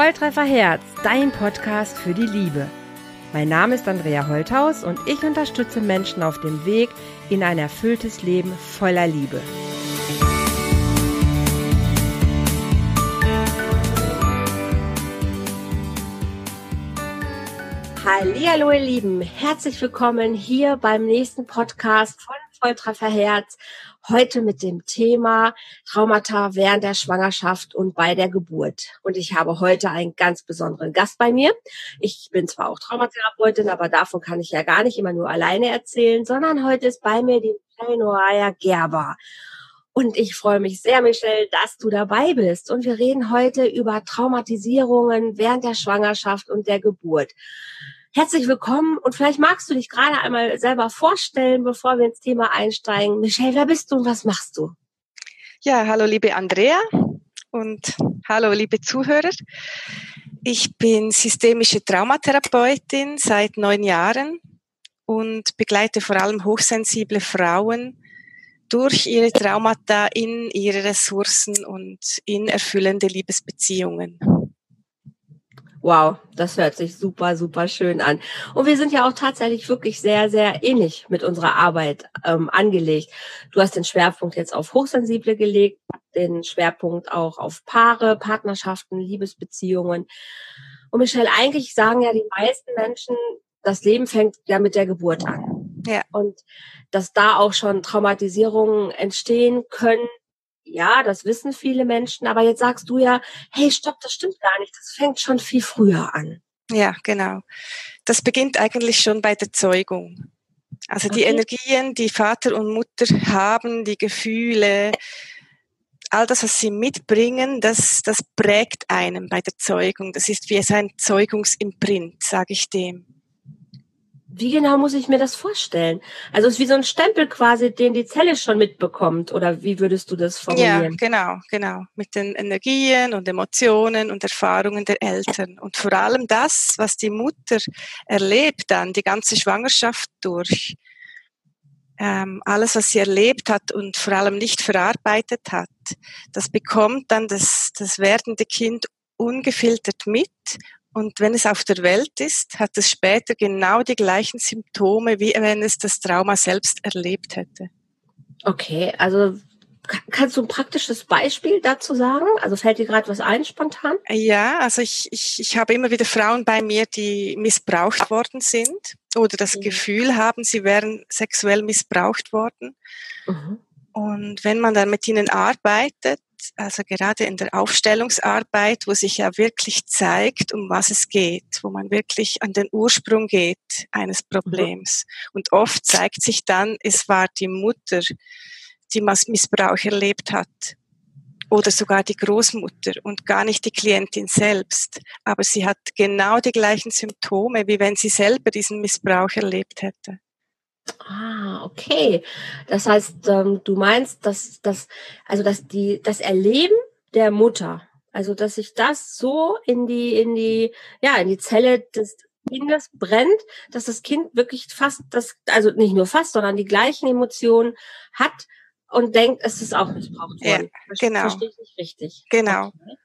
Volltreffer Herz, dein Podcast für die Liebe. Mein Name ist Andrea Holthaus und ich unterstütze Menschen auf dem Weg in ein erfülltes Leben voller Liebe. Hallo ihr Lieben, herzlich willkommen hier beim nächsten Podcast von Volltreffer Herz. Heute mit dem Thema Traumata während der Schwangerschaft und bei der Geburt. Und ich habe heute einen ganz besonderen Gast bei mir. Ich bin zwar auch Traumatherapeutin, aber davon kann ich ja gar nicht immer nur alleine erzählen, sondern heute ist bei mir die Michelle Noaya Gerber. Und ich freue mich sehr, Michelle, dass du dabei bist. Und wir reden heute über Traumatisierungen während der Schwangerschaft und der Geburt. Herzlich willkommen und vielleicht magst du dich gerade einmal selber vorstellen, bevor wir ins Thema einsteigen. Michelle, wer bist du und was machst du? Ja, hallo liebe Andrea und hallo liebe Zuhörer. Ich bin systemische Traumatherapeutin seit neun Jahren und begleite vor allem hochsensible Frauen durch ihre Traumata in ihre Ressourcen und in erfüllende Liebesbeziehungen. Wow, das hört sich super, super schön an. Und wir sind ja auch tatsächlich wirklich sehr, sehr ähnlich mit unserer Arbeit ähm, angelegt. Du hast den Schwerpunkt jetzt auf Hochsensible gelegt, den Schwerpunkt auch auf Paare, Partnerschaften, Liebesbeziehungen. Und Michelle, eigentlich sagen ja die meisten Menschen, das Leben fängt ja mit der Geburt an. Ja. Und dass da auch schon Traumatisierungen entstehen können, ja, das wissen viele Menschen, aber jetzt sagst du ja, hey, stopp, das stimmt gar nicht, das fängt schon viel früher an. Ja, genau. Das beginnt eigentlich schon bei der Zeugung. Also die okay. Energien, die Vater und Mutter haben, die Gefühle, all das, was sie mitbringen, das, das prägt einem bei der Zeugung. Das ist wie ein Zeugungsimprint, sage ich dem. Wie genau muss ich mir das vorstellen? Also es ist wie so ein Stempel quasi, den die Zelle schon mitbekommt. Oder wie würdest du das formulieren? Ja, genau, genau. Mit den Energien und Emotionen und Erfahrungen der Eltern. Und vor allem das, was die Mutter erlebt dann, die ganze Schwangerschaft durch. Ähm, alles, was sie erlebt hat und vor allem nicht verarbeitet hat, das bekommt dann das, das werdende Kind ungefiltert mit und wenn es auf der Welt ist, hat es später genau die gleichen Symptome, wie wenn es das Trauma selbst erlebt hätte. Okay, also kannst du ein praktisches Beispiel dazu sagen? Also fällt dir gerade was ein spontan? Ja, also ich, ich, ich habe immer wieder Frauen bei mir, die missbraucht worden sind oder das mhm. Gefühl haben, sie wären sexuell missbraucht worden. Mhm. Und wenn man dann mit ihnen arbeitet, also gerade in der Aufstellungsarbeit, wo sich ja wirklich zeigt, um was es geht, wo man wirklich an den Ursprung geht eines Problems. Und oft zeigt sich dann, es war die Mutter, die Missbrauch erlebt hat. Oder sogar die Großmutter und gar nicht die Klientin selbst. Aber sie hat genau die gleichen Symptome, wie wenn sie selber diesen Missbrauch erlebt hätte. Ah, okay. Das heißt, ähm, du meinst, dass das, also dass die, das Erleben der Mutter, also dass sich das so in die, in die, ja, in die Zelle des Kindes brennt, dass das Kind wirklich fast das, also nicht nur fast, sondern die gleichen Emotionen hat und denkt, es ist auch missbraucht worden. Ja, genau. Verstehe ich nicht richtig. Genau. Okay.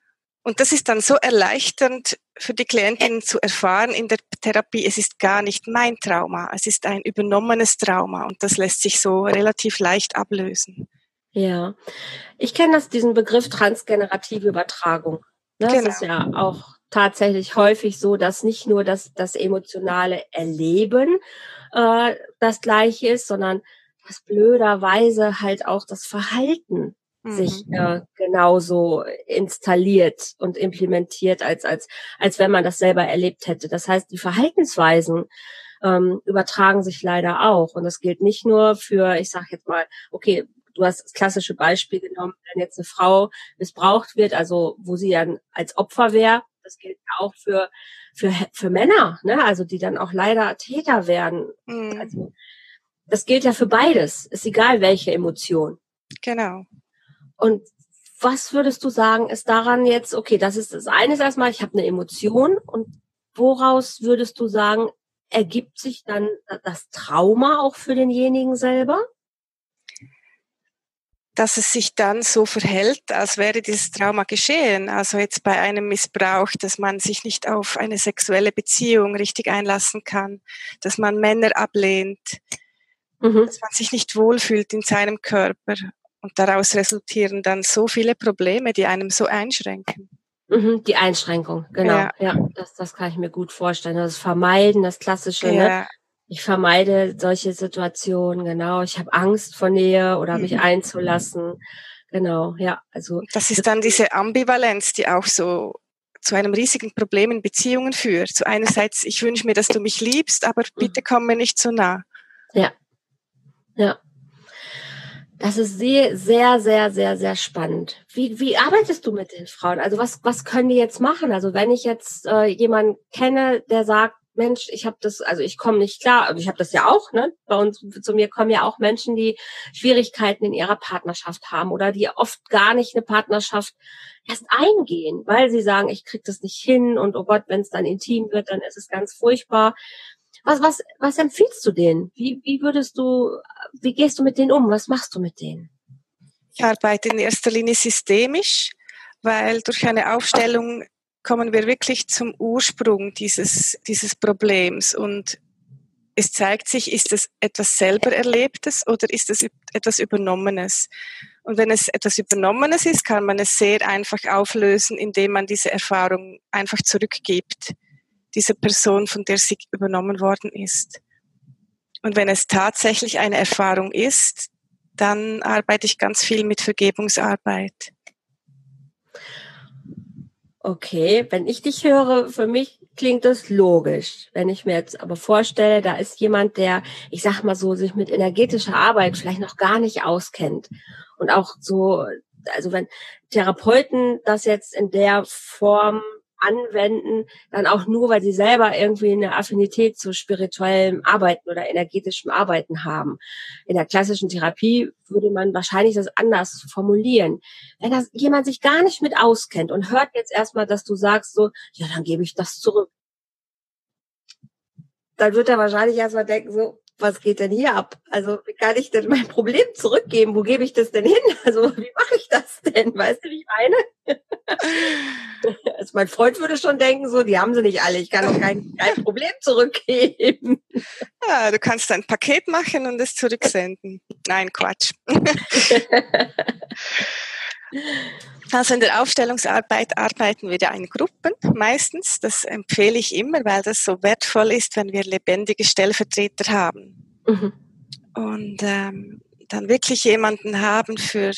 Und das ist dann so erleichternd für die Klientin zu erfahren in der Therapie, es ist gar nicht mein Trauma, es ist ein übernommenes Trauma und das lässt sich so relativ leicht ablösen. Ja, ich kenne das, diesen Begriff transgenerative Übertragung. Das genau. ist ja auch tatsächlich häufig so, dass nicht nur das, das emotionale Erleben äh, das gleiche ist, sondern dass blöderweise halt auch das Verhalten sich mhm. äh, genauso installiert und implementiert, als, als, als wenn man das selber erlebt hätte. Das heißt, die Verhaltensweisen ähm, übertragen sich leider auch. Und das gilt nicht nur für, ich sage jetzt mal, okay, du hast das klassische Beispiel genommen, wenn jetzt eine Frau missbraucht wird, also wo sie dann als Opfer wäre, das gilt auch für, für, für Männer, ne? also die dann auch leider Täter werden. Mhm. Also, das gilt ja für beides, ist egal welche Emotion. Genau. Und was würdest du sagen, ist daran jetzt, okay, das ist das eine ist erstmal, ich habe eine Emotion und woraus würdest du sagen, ergibt sich dann das Trauma auch für denjenigen selber? dass es sich dann so verhält, als wäre dieses Trauma geschehen. Also jetzt bei einem Missbrauch, dass man sich nicht auf eine sexuelle Beziehung richtig einlassen kann, dass man Männer ablehnt, mhm. dass man sich nicht wohlfühlt in seinem Körper. Und daraus resultieren dann so viele Probleme, die einem so einschränken. Mhm, die Einschränkung, genau. Ja, ja das, das kann ich mir gut vorstellen. Das Vermeiden, das Klassische, ne? ja. ne? Ich vermeide solche Situationen, genau. Ich habe Angst vor Nähe oder mich mhm. einzulassen. Genau, ja. Also das ist dann diese Ambivalenz, die auch so zu einem riesigen Problem in Beziehungen führt. So einerseits, ich wünsche mir, dass du mich liebst, aber mhm. bitte komm mir nicht so nah. Ja. Ja. Das ist sehr, sehr, sehr, sehr, sehr spannend. Wie, wie arbeitest du mit den Frauen? Also was, was können die jetzt machen? Also wenn ich jetzt äh, jemanden kenne, der sagt, Mensch, ich habe das, also ich komme nicht klar, also ich habe das ja auch, ne? Bei uns zu mir kommen ja auch Menschen, die Schwierigkeiten in ihrer Partnerschaft haben oder die oft gar nicht eine Partnerschaft erst eingehen, weil sie sagen, ich krieg das nicht hin und oh Gott, wenn es dann intim wird, dann ist es ganz furchtbar. Was, was, was empfiehlst du denen? Wie, wie würdest du, wie gehst du mit denen um? Was machst du mit denen? Ich arbeite in erster Linie systemisch, weil durch eine Aufstellung kommen wir wirklich zum Ursprung dieses, dieses Problems und es zeigt sich, ist es etwas selber Erlebtes oder ist es etwas Übernommenes? Und wenn es etwas Übernommenes ist, kann man es sehr einfach auflösen, indem man diese Erfahrung einfach zurückgibt, dieser Person, von der sie übernommen worden ist. Und wenn es tatsächlich eine Erfahrung ist, dann arbeite ich ganz viel mit Vergebungsarbeit. Okay, wenn ich dich höre, für mich klingt das logisch. Wenn ich mir jetzt aber vorstelle, da ist jemand, der, ich sag mal so, sich mit energetischer Arbeit vielleicht noch gar nicht auskennt und auch so, also wenn Therapeuten das jetzt in der Form anwenden, dann auch nur, weil sie selber irgendwie eine Affinität zu spirituellem Arbeiten oder energetischem Arbeiten haben. In der klassischen Therapie würde man wahrscheinlich das anders formulieren. Wenn das jemand sich gar nicht mit auskennt und hört jetzt erstmal, dass du sagst so, ja, dann gebe ich das zurück. Dann wird er wahrscheinlich erstmal denken so, was geht denn hier ab? Also wie kann ich denn mein Problem zurückgeben? Wo gebe ich das denn hin? Also wie mache ich das denn? Weißt du, wie ich meine? Also mein Freund würde schon denken, so, die haben sie nicht alle, ich kann doch kein, kein Problem zurückgeben. Ja, du kannst ein Paket machen und es zurücksenden. Nein, Quatsch. Also in der Aufstellungsarbeit arbeiten wir ja in Gruppen meistens. Das empfehle ich immer, weil das so wertvoll ist, wenn wir lebendige Stellvertreter haben. Mhm. Und ähm, dann wirklich jemanden haben für,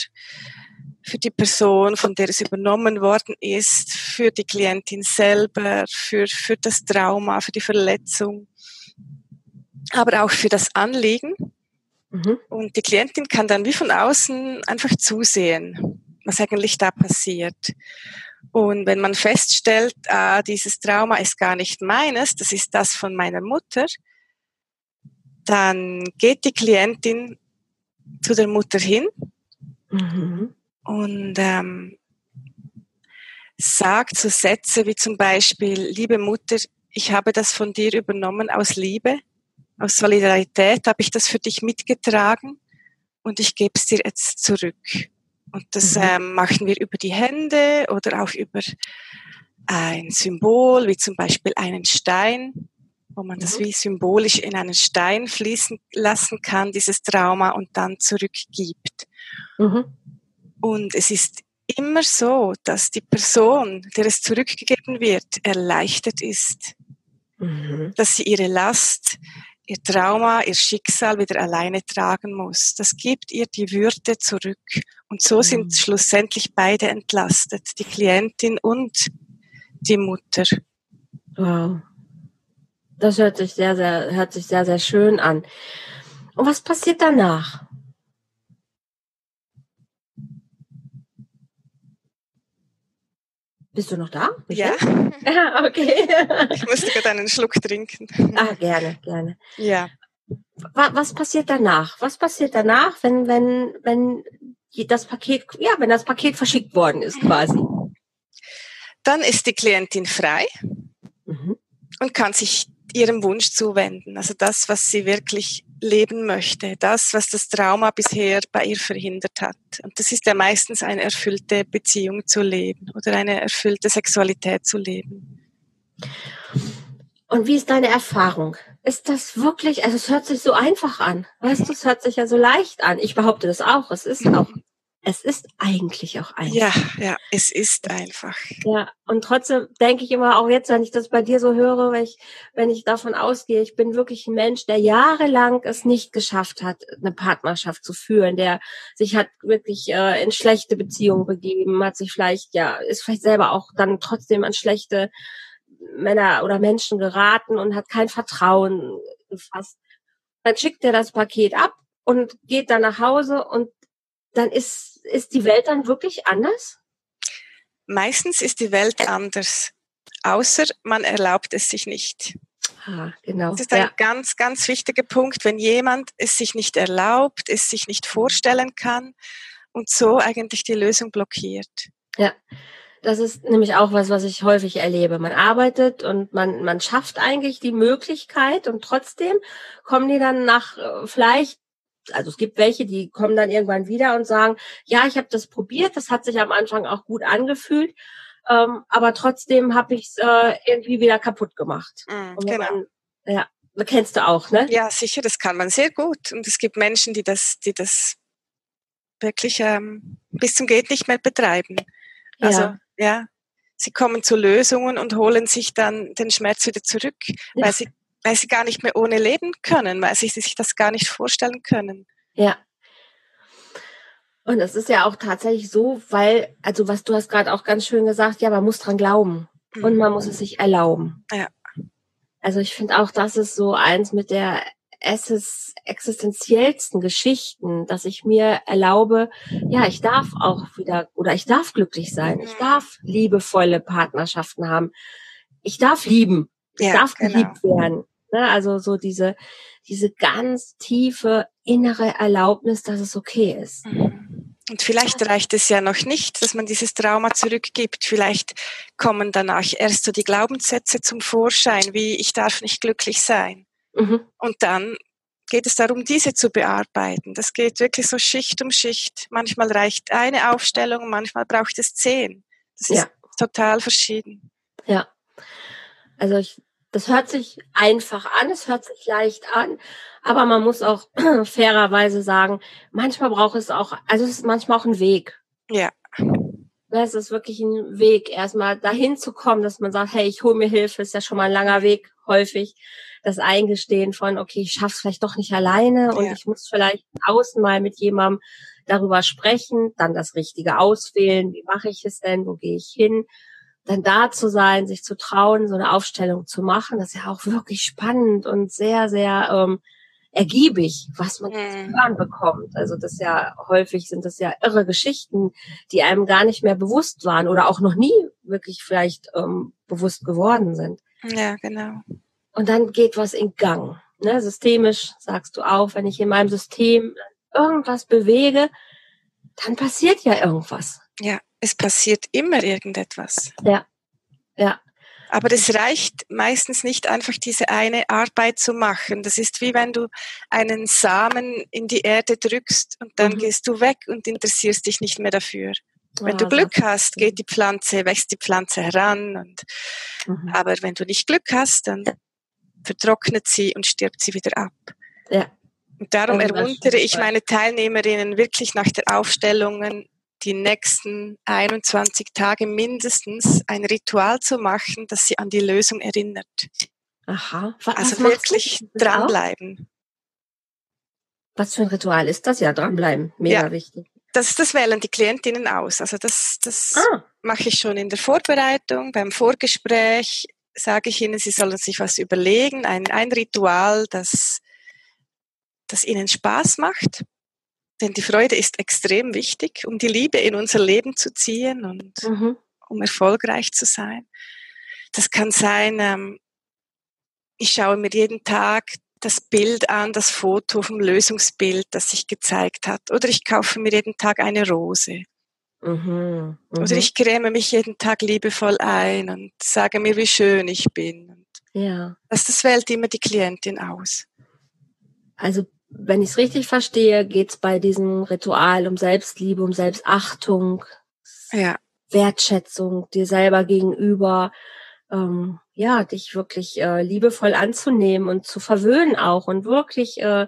für die Person, von der es übernommen worden ist, für die Klientin selber, für, für das Trauma, für die Verletzung, aber auch für das Anliegen. Mhm. Und die Klientin kann dann wie von außen einfach zusehen was eigentlich da passiert. Und wenn man feststellt, ah, dieses Trauma ist gar nicht meines, das ist das von meiner Mutter, dann geht die Klientin zu der Mutter hin mhm. und ähm, sagt so Sätze wie zum Beispiel, liebe Mutter, ich habe das von dir übernommen aus Liebe, aus Solidarität habe ich das für dich mitgetragen und ich gebe es dir jetzt zurück. Und das mhm. ähm, machen wir über die Hände oder auch über ein Symbol, wie zum Beispiel einen Stein, wo man mhm. das wie symbolisch in einen Stein fließen lassen kann, dieses Trauma, und dann zurückgibt. Mhm. Und es ist immer so, dass die Person, der es zurückgegeben wird, erleichtert ist, mhm. dass sie ihre Last ihr Trauma, ihr Schicksal wieder alleine tragen muss. Das gibt ihr die Würde zurück. Und so sind mhm. schlussendlich beide entlastet, die Klientin und die Mutter. Wow. Das hört sich sehr, sehr, hört sich sehr, sehr schön an. Und was passiert danach? Bist du noch da? Ja. ja. okay. ich musste gerade einen Schluck trinken. Ah, gerne, gerne. Ja. Was passiert danach? Was passiert danach, wenn, wenn, wenn das Paket, ja, wenn das Paket verschickt worden ist, quasi? Dann ist die Klientin frei mhm. und kann sich ihrem Wunsch zuwenden. Also das, was sie wirklich leben möchte. Das, was das Trauma bisher bei ihr verhindert hat. Und das ist ja meistens eine erfüllte Beziehung zu leben oder eine erfüllte Sexualität zu leben. Und wie ist deine Erfahrung? Ist das wirklich, also es hört sich so einfach an. Weißt du, es hört sich ja so leicht an. Ich behaupte das auch. Es ist auch es ist eigentlich auch einfach. Ja, ja, es ist einfach. Ja, und trotzdem denke ich immer, auch jetzt, wenn ich das bei dir so höre, wenn ich, wenn ich davon ausgehe, ich bin wirklich ein Mensch, der jahrelang es nicht geschafft hat, eine Partnerschaft zu führen, der sich hat wirklich äh, in schlechte Beziehungen begeben, hat sich vielleicht, ja, ist vielleicht selber auch dann trotzdem an schlechte Männer oder Menschen geraten und hat kein Vertrauen gefasst. Dann schickt er das Paket ab und geht dann nach Hause und dann ist, ist die Welt dann wirklich anders? Meistens ist die Welt anders, außer man erlaubt es sich nicht. Ah, genau. Das ist ein ja. ganz, ganz wichtiger Punkt, wenn jemand es sich nicht erlaubt, es sich nicht vorstellen kann und so eigentlich die Lösung blockiert. Ja. Das ist nämlich auch was, was ich häufig erlebe. Man arbeitet und man, man schafft eigentlich die Möglichkeit und trotzdem kommen die dann nach äh, vielleicht also es gibt welche, die kommen dann irgendwann wieder und sagen, ja, ich habe das probiert, das hat sich am Anfang auch gut angefühlt, ähm, aber trotzdem habe ich es äh, irgendwie wieder kaputt gemacht. Mm, genau. Man, ja, kennst du auch, ne? Ja, sicher, das kann man sehr gut. Und es gibt Menschen, die das, die das wirklich ähm, bis zum geht nicht mehr betreiben. Also ja. Ja, sie kommen zu Lösungen und holen sich dann den Schmerz wieder zurück, ja. weil sie weil sie gar nicht mehr ohne leben können, weil sie sich das gar nicht vorstellen können. Ja. Und es ist ja auch tatsächlich so, weil, also was du hast gerade auch ganz schön gesagt, ja, man muss dran glauben mhm. und man muss es sich erlauben. Ja. Also ich finde auch, das ist so eins mit der existenziellsten Geschichten, dass ich mir erlaube, ja, ich darf auch wieder oder ich darf glücklich sein, ich mhm. darf liebevolle Partnerschaften haben, ich darf lieben, ich ja, darf genau. geliebt werden. Ne? Also so diese, diese ganz tiefe innere Erlaubnis, dass es okay ist. Mhm. Und vielleicht reicht es ja noch nicht, dass man dieses Trauma zurückgibt. Vielleicht kommen danach erst so die Glaubenssätze zum Vorschein, wie ich darf nicht glücklich sein. Mhm. Und dann geht es darum, diese zu bearbeiten. Das geht wirklich so Schicht um Schicht. Manchmal reicht eine Aufstellung, manchmal braucht es zehn. Das ist ja. total verschieden. Ja. Also ich das hört sich einfach an, es hört sich leicht an, aber man muss auch fairerweise sagen, manchmal braucht es auch, also es ist manchmal auch ein Weg. Ja. Es ist wirklich ein Weg, erstmal dahin zu kommen, dass man sagt, hey, ich hole mir Hilfe, ist ja schon mal ein langer Weg, häufig. Das Eingestehen von, okay, ich schaff's vielleicht doch nicht alleine und ja. ich muss vielleicht außen mal mit jemandem darüber sprechen, dann das Richtige auswählen, wie mache ich es denn, wo gehe ich hin dann da zu sein, sich zu trauen, so eine Aufstellung zu machen, das ist ja auch wirklich spannend und sehr, sehr ähm, ergiebig, was man mhm. zu hören bekommt. Also das ja häufig sind das ja irre Geschichten, die einem gar nicht mehr bewusst waren oder auch noch nie wirklich vielleicht ähm, bewusst geworden sind. Ja, genau. Und dann geht was in Gang. Ne? Systemisch sagst du auch, wenn ich in meinem System irgendwas bewege, dann passiert ja irgendwas. Ja es passiert immer irgendetwas. Ja, ja. Aber es reicht meistens nicht einfach diese eine Arbeit zu machen. Das ist wie wenn du einen Samen in die Erde drückst und dann mhm. gehst du weg und interessierst dich nicht mehr dafür. Wenn ah, du Glück hast, geht die Pflanze, wächst die Pflanze heran. Und, mhm. Aber wenn du nicht Glück hast, dann vertrocknet sie und stirbt sie wieder ab. Ja. Und darum ermuntere ich meine Teilnehmerinnen wirklich nach der Aufstellung die nächsten 21 Tage mindestens ein Ritual zu machen, das sie an die Lösung erinnert. Aha. Was, also wirklich dranbleiben. Was für ein Ritual ist das? Ja, dranbleiben. Mega ja, wichtig. Das, das wählen die Klientinnen aus. Also das, das ah. mache ich schon in der Vorbereitung, beim Vorgespräch sage ich ihnen, sie sollen sich was überlegen, ein, ein Ritual, das, das ihnen Spaß macht denn die Freude ist extrem wichtig, um die Liebe in unser Leben zu ziehen und mhm. um erfolgreich zu sein. Das kann sein, ähm, ich schaue mir jeden Tag das Bild an, das Foto vom Lösungsbild, das sich gezeigt hat. Oder ich kaufe mir jeden Tag eine Rose. Mhm, mh. Oder ich creme mich jeden Tag liebevoll ein und sage mir, wie schön ich bin. ja. Das, das wählt immer die Klientin aus. also wenn ich es richtig verstehe, geht es bei diesem Ritual um Selbstliebe, um Selbstachtung, ja. Wertschätzung dir selber gegenüber, ähm, ja, dich wirklich äh, liebevoll anzunehmen und zu verwöhnen auch und wirklich äh,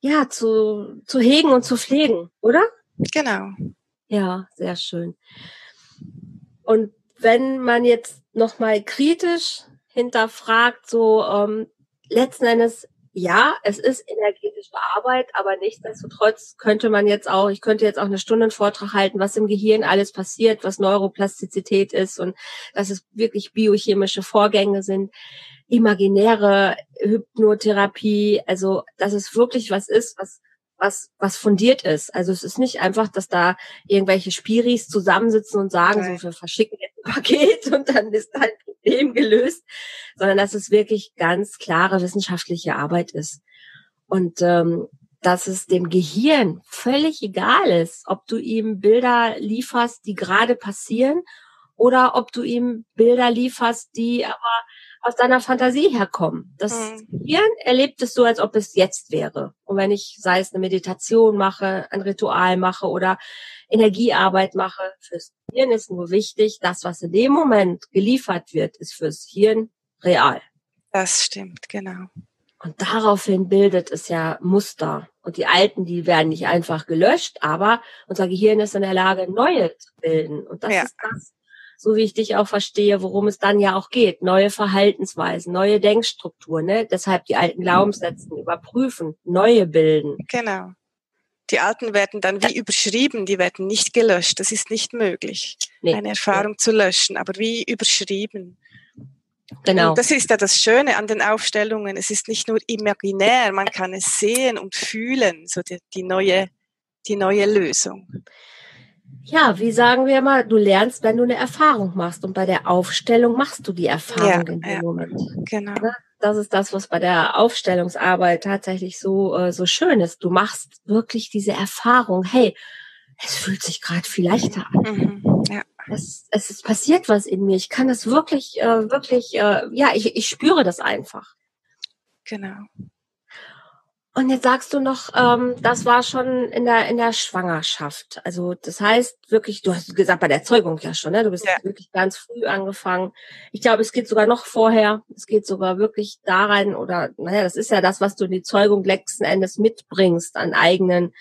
ja zu, zu hegen und zu pflegen, oder? Genau. Ja, sehr schön. Und wenn man jetzt nochmal kritisch hinterfragt, so ähm, letzten Endes ja, es ist energetische Arbeit, aber nichtsdestotrotz könnte man jetzt auch, ich könnte jetzt auch eine Stunde einen Vortrag halten, was im Gehirn alles passiert, was Neuroplastizität ist und dass es wirklich biochemische Vorgänge sind, imaginäre Hypnotherapie, also dass es wirklich was ist, was was, was fundiert ist. Also es ist nicht einfach, dass da irgendwelche Spiris zusammensitzen und sagen, Nein. so, wir verschicken jetzt ein Paket und dann ist dein Problem gelöst, sondern dass es wirklich ganz klare wissenschaftliche Arbeit ist. Und ähm, dass es dem Gehirn völlig egal ist, ob du ihm Bilder lieferst, die gerade passieren, oder ob du ihm Bilder lieferst, die aber aus deiner Fantasie herkommen. Das mhm. Gehirn erlebt es so, als ob es jetzt wäre. Und wenn ich, sei es eine Meditation mache, ein Ritual mache oder Energiearbeit mache, fürs Hirn ist nur wichtig, das, was in dem Moment geliefert wird, ist fürs Hirn real. Das stimmt, genau. Und daraufhin bildet es ja Muster. Und die alten, die werden nicht einfach gelöscht, aber unser Gehirn ist in der Lage, neue zu bilden. Und das ja. ist das, so wie ich dich auch verstehe, worum es dann ja auch geht. Neue Verhaltensweisen, neue Denkstrukturen, ne? Deshalb die alten Glaubenssätze überprüfen, neue bilden. Genau. Die alten werden dann wie überschrieben, die werden nicht gelöscht. Das ist nicht möglich, nee. eine Erfahrung nee. zu löschen, aber wie überschrieben. Genau. Und das ist ja das Schöne an den Aufstellungen. Es ist nicht nur imaginär, man kann es sehen und fühlen, so die, die neue, die neue Lösung ja, wie sagen wir mal, du lernst, wenn du eine Erfahrung machst. Und bei der Aufstellung machst du die Erfahrung ja, in dem ja, Moment. Genau. Ne? Das ist das, was bei der Aufstellungsarbeit tatsächlich so, äh, so schön ist. Du machst wirklich diese Erfahrung, hey, es fühlt sich gerade viel leichter an. Mhm, ja. Es, es ist passiert was in mir. Ich kann es wirklich, äh, wirklich, äh, ja, ich, ich spüre das einfach. Genau. Und jetzt sagst du noch, ähm, das war schon in der in der Schwangerschaft. Also das heißt wirklich, du hast gesagt bei der Zeugung ja schon, ne? Du bist ja. wirklich ganz früh angefangen. Ich glaube, es geht sogar noch vorher. Es geht sogar wirklich da rein oder naja, das ist ja das, was du in die Zeugung letzten Endes mitbringst an eigenen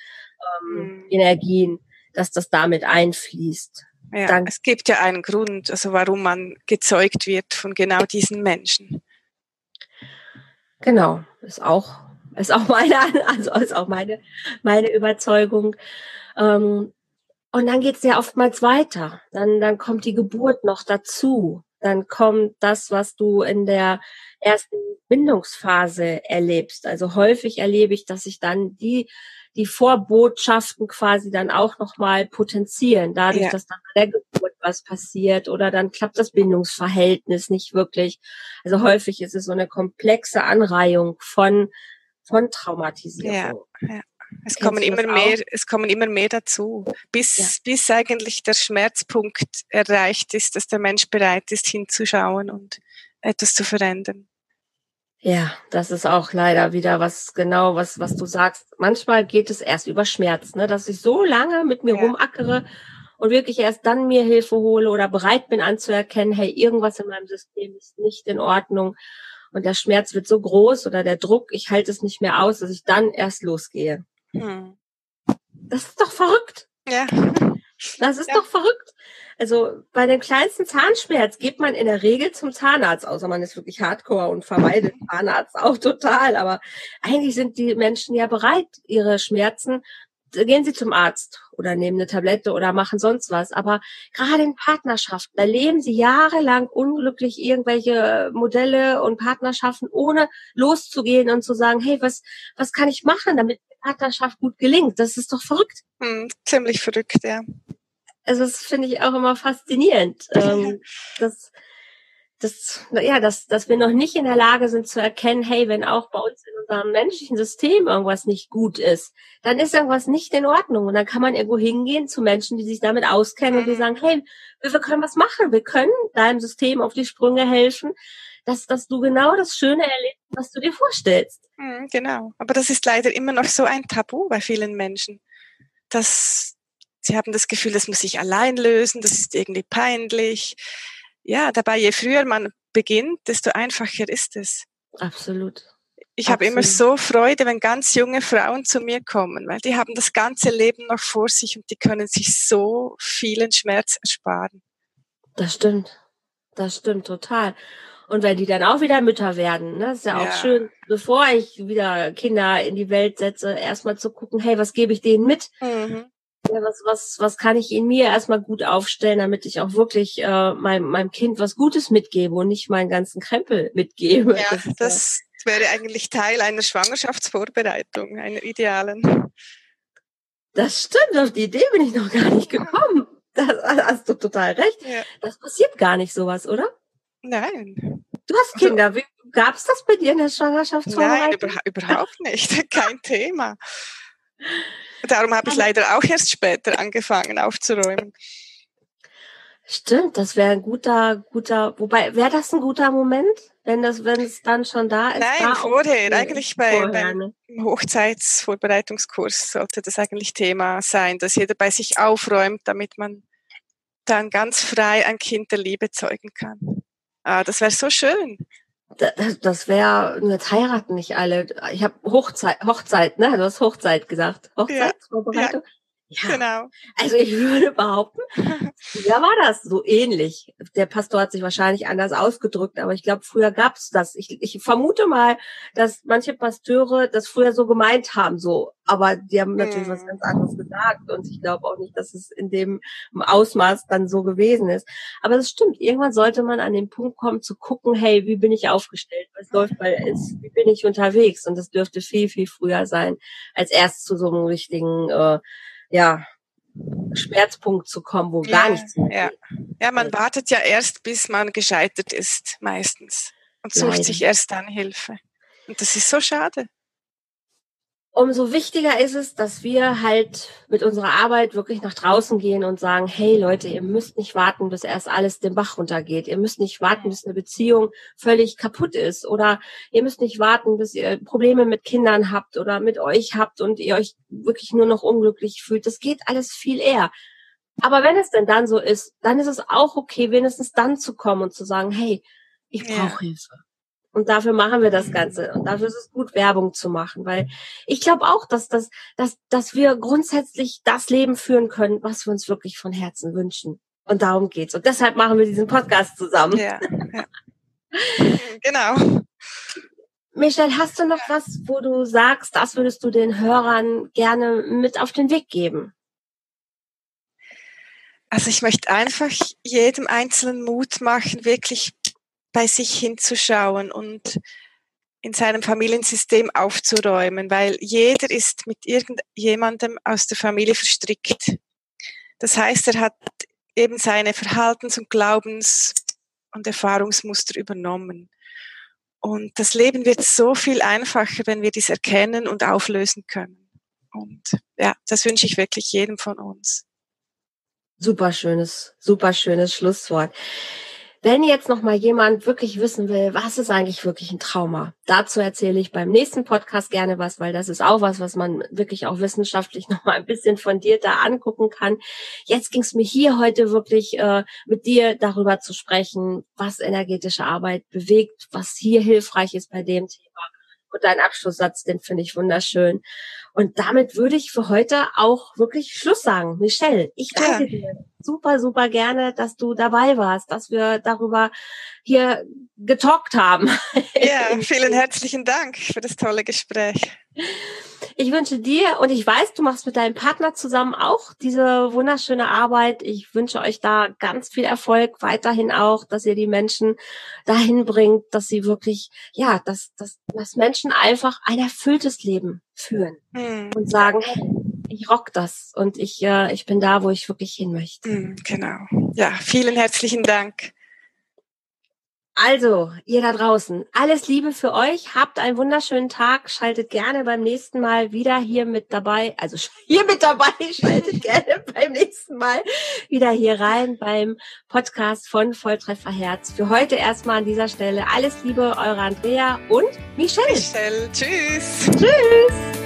ähm, mhm. Energien, dass das damit einfließt. Ja, Dann, es gibt ja einen Grund, also warum man gezeugt wird von genau diesen Menschen. Genau, ist auch ist auch meine, also ist auch meine, meine Überzeugung. Ähm, und dann geht's ja oftmals weiter. Dann, dann kommt die Geburt noch dazu. Dann kommt das, was du in der ersten Bindungsphase erlebst. Also häufig erlebe ich, dass sich dann die die Vorbotschaften quasi dann auch nochmal potenzieren, dadurch, ja. dass dann bei der Geburt was passiert oder dann klappt das Bindungsverhältnis nicht wirklich. Also häufig ist es so eine komplexe Anreihung von von Traumatisierung. Ja, ja. Es kommen immer mehr, es kommen immer mehr dazu, bis, ja. bis eigentlich der Schmerzpunkt erreicht ist, dass der Mensch bereit ist, hinzuschauen und etwas zu verändern. Ja, das ist auch leider wieder was genau, was, was du sagst. Manchmal geht es erst über Schmerz, ne, dass ich so lange mit mir ja. rumackere und wirklich erst dann mir Hilfe hole oder bereit bin anzuerkennen, hey, irgendwas in meinem System ist nicht in Ordnung und der Schmerz wird so groß oder der Druck, ich halte es nicht mehr aus, dass ich dann erst losgehe. Hm. Das ist doch verrückt. Ja. Das ist ja. doch verrückt. Also bei dem kleinsten Zahnschmerz geht man in der Regel zum Zahnarzt, außer man ist wirklich hardcore und vermeidet Zahnarzt auch total. Aber eigentlich sind die Menschen ja bereit, ihre Schmerzen gehen Sie zum Arzt oder nehmen eine Tablette oder machen sonst was. Aber gerade in Partnerschaften, da leben Sie jahrelang unglücklich irgendwelche Modelle und Partnerschaften, ohne loszugehen und zu sagen, hey, was, was kann ich machen, damit die Partnerschaft gut gelingt? Das ist doch verrückt. Hm, ziemlich verrückt, ja. Also das finde ich auch immer faszinierend. ähm, das, das, ja, dass, dass wir noch nicht in der Lage sind zu erkennen, hey, wenn auch bei uns in unserem menschlichen System irgendwas nicht gut ist, dann ist irgendwas nicht in Ordnung. Und dann kann man irgendwo hingehen zu Menschen, die sich damit auskennen und die mhm. sagen, hey, wir, wir können was machen. Wir können deinem System auf die Sprünge helfen, dass, dass du genau das Schöne erlebst, was du dir vorstellst. Mhm, genau. Aber das ist leider immer noch so ein Tabu bei vielen Menschen. Dass sie haben das Gefühl, das muss ich allein lösen, das ist irgendwie peinlich. Ja, dabei, je früher man beginnt, desto einfacher ist es. Absolut. Ich habe immer so Freude, wenn ganz junge Frauen zu mir kommen, weil die haben das ganze Leben noch vor sich und die können sich so vielen Schmerz ersparen. Das stimmt. Das stimmt total. Und wenn die dann auch wieder Mütter werden, ne, ist ja, ja. auch schön, bevor ich wieder Kinder in die Welt setze, erstmal zu gucken, hey, was gebe ich denen mit? Mhm. Ja, was, was, was kann ich in mir erstmal gut aufstellen, damit ich auch wirklich äh, meinem, meinem Kind was Gutes mitgebe und nicht meinen ganzen Krempel mitgebe. Ja, das, das ja. wäre eigentlich Teil einer Schwangerschaftsvorbereitung, einer idealen. Das stimmt, auf die Idee bin ich noch gar nicht gekommen. Das hast du total recht. Ja. Das passiert gar nicht sowas, oder? Nein. Du hast also Kinder. Wie, gab es das bei dir in der Schwangerschaftsvorbereitung? Nein, überhaupt nicht. Kein Thema. Darum habe ich leider auch erst später angefangen aufzuräumen. Stimmt, das wäre ein guter, guter, wobei, wäre das ein guter Moment, wenn das, wenn es dann schon da ist? Nein, da vorher, eigentlich bei, vorher, beim ne? Hochzeitsvorbereitungskurs sollte das eigentlich Thema sein, dass jeder bei sich aufräumt, damit man dann ganz frei ein Kind der Liebe zeugen kann. Ah, das wäre so schön. Das, das wäre, jetzt heiraten nicht alle. Ich habe Hochzeit, Hochzeit, ne? Du hast Hochzeit gesagt. Hochzeitsvorbereitung. Ja, ja, genau. Also ich würde behaupten, ja war das so ähnlich. Der Pastor hat sich wahrscheinlich anders ausgedrückt, aber ich glaube, früher gab's das. Ich, ich vermute mal, dass manche Pasteure das früher so gemeint haben, so. Aber die haben natürlich mhm. was ganz anderes gesagt und ich glaube auch nicht, dass es in dem Ausmaß dann so gewesen ist. Aber das stimmt. Irgendwann sollte man an den Punkt kommen zu gucken, hey, wie bin ich aufgestellt? Was läuft bei, ist, wie bin ich unterwegs? Und das dürfte viel, viel früher sein, als erst zu so einem richtigen äh, ja, Schmerzpunkt zu kommen, wo ja, gar nichts mehr ja. geht. Ja, man wartet ja erst, bis man gescheitert ist, meistens. Und sucht Leider. sich erst dann Hilfe. Und das ist so schade umso wichtiger ist es, dass wir halt mit unserer Arbeit wirklich nach draußen gehen und sagen, hey Leute, ihr müsst nicht warten, bis erst alles den Bach runtergeht. Ihr müsst nicht warten, bis eine Beziehung völlig kaputt ist. Oder ihr müsst nicht warten, bis ihr Probleme mit Kindern habt oder mit euch habt und ihr euch wirklich nur noch unglücklich fühlt. Das geht alles viel eher. Aber wenn es denn dann so ist, dann ist es auch okay, wenigstens dann zu kommen und zu sagen, hey, ich brauche ja. Hilfe. Und dafür machen wir das Ganze. Und dafür ist es gut, Werbung zu machen, weil ich glaube auch, dass, dass, dass, dass wir grundsätzlich das Leben führen können, was wir uns wirklich von Herzen wünschen. Und darum geht's. Und deshalb machen wir diesen Podcast zusammen. Ja, ja. genau. Michelle, hast du noch was, wo du sagst, das würdest du den Hörern gerne mit auf den Weg geben? Also ich möchte einfach jedem Einzelnen Mut machen, wirklich bei sich hinzuschauen und in seinem Familiensystem aufzuräumen, weil jeder ist mit irgendjemandem aus der Familie verstrickt. Das heißt, er hat eben seine Verhaltens- und Glaubens- und Erfahrungsmuster übernommen. Und das Leben wird so viel einfacher, wenn wir dies erkennen und auflösen können. Und ja, das wünsche ich wirklich jedem von uns. Super schönes, super schönes Schlusswort. Wenn jetzt noch mal jemand wirklich wissen will, was ist eigentlich wirklich ein Trauma, dazu erzähle ich beim nächsten Podcast gerne was, weil das ist auch was, was man wirklich auch wissenschaftlich noch mal ein bisschen fundierter angucken kann. Jetzt ging es mir hier heute wirklich äh, mit dir darüber zu sprechen, was energetische Arbeit bewegt, was hier hilfreich ist bei dem Thema. Und dein Abschlusssatz, den finde ich wunderschön. Und damit würde ich für heute auch wirklich Schluss sagen. Michelle, ich danke ja. dir super, super gerne, dass du dabei warst, dass wir darüber hier getalkt haben. Ja, vielen herzlichen Dank für das tolle Gespräch. Ich wünsche dir und ich weiß, du machst mit deinem Partner zusammen auch diese wunderschöne Arbeit. Ich wünsche euch da ganz viel Erfolg weiterhin auch, dass ihr die Menschen dahin bringt, dass sie wirklich, ja, dass, dass, dass Menschen einfach ein erfülltes Leben führen hm. und sagen, hey, ich rock das und ich, äh, ich bin da, wo ich wirklich hin möchte. Hm, genau. Ja, vielen herzlichen Dank. Also, ihr da draußen, alles Liebe für euch. Habt einen wunderschönen Tag. Schaltet gerne beim nächsten Mal wieder hier mit dabei. Also hier mit dabei. Schaltet gerne beim nächsten Mal wieder hier rein beim Podcast von Volltreffer Herz. Für heute erstmal an dieser Stelle alles Liebe, eure Andrea und Michelle. Michelle, tschüss. Tschüss.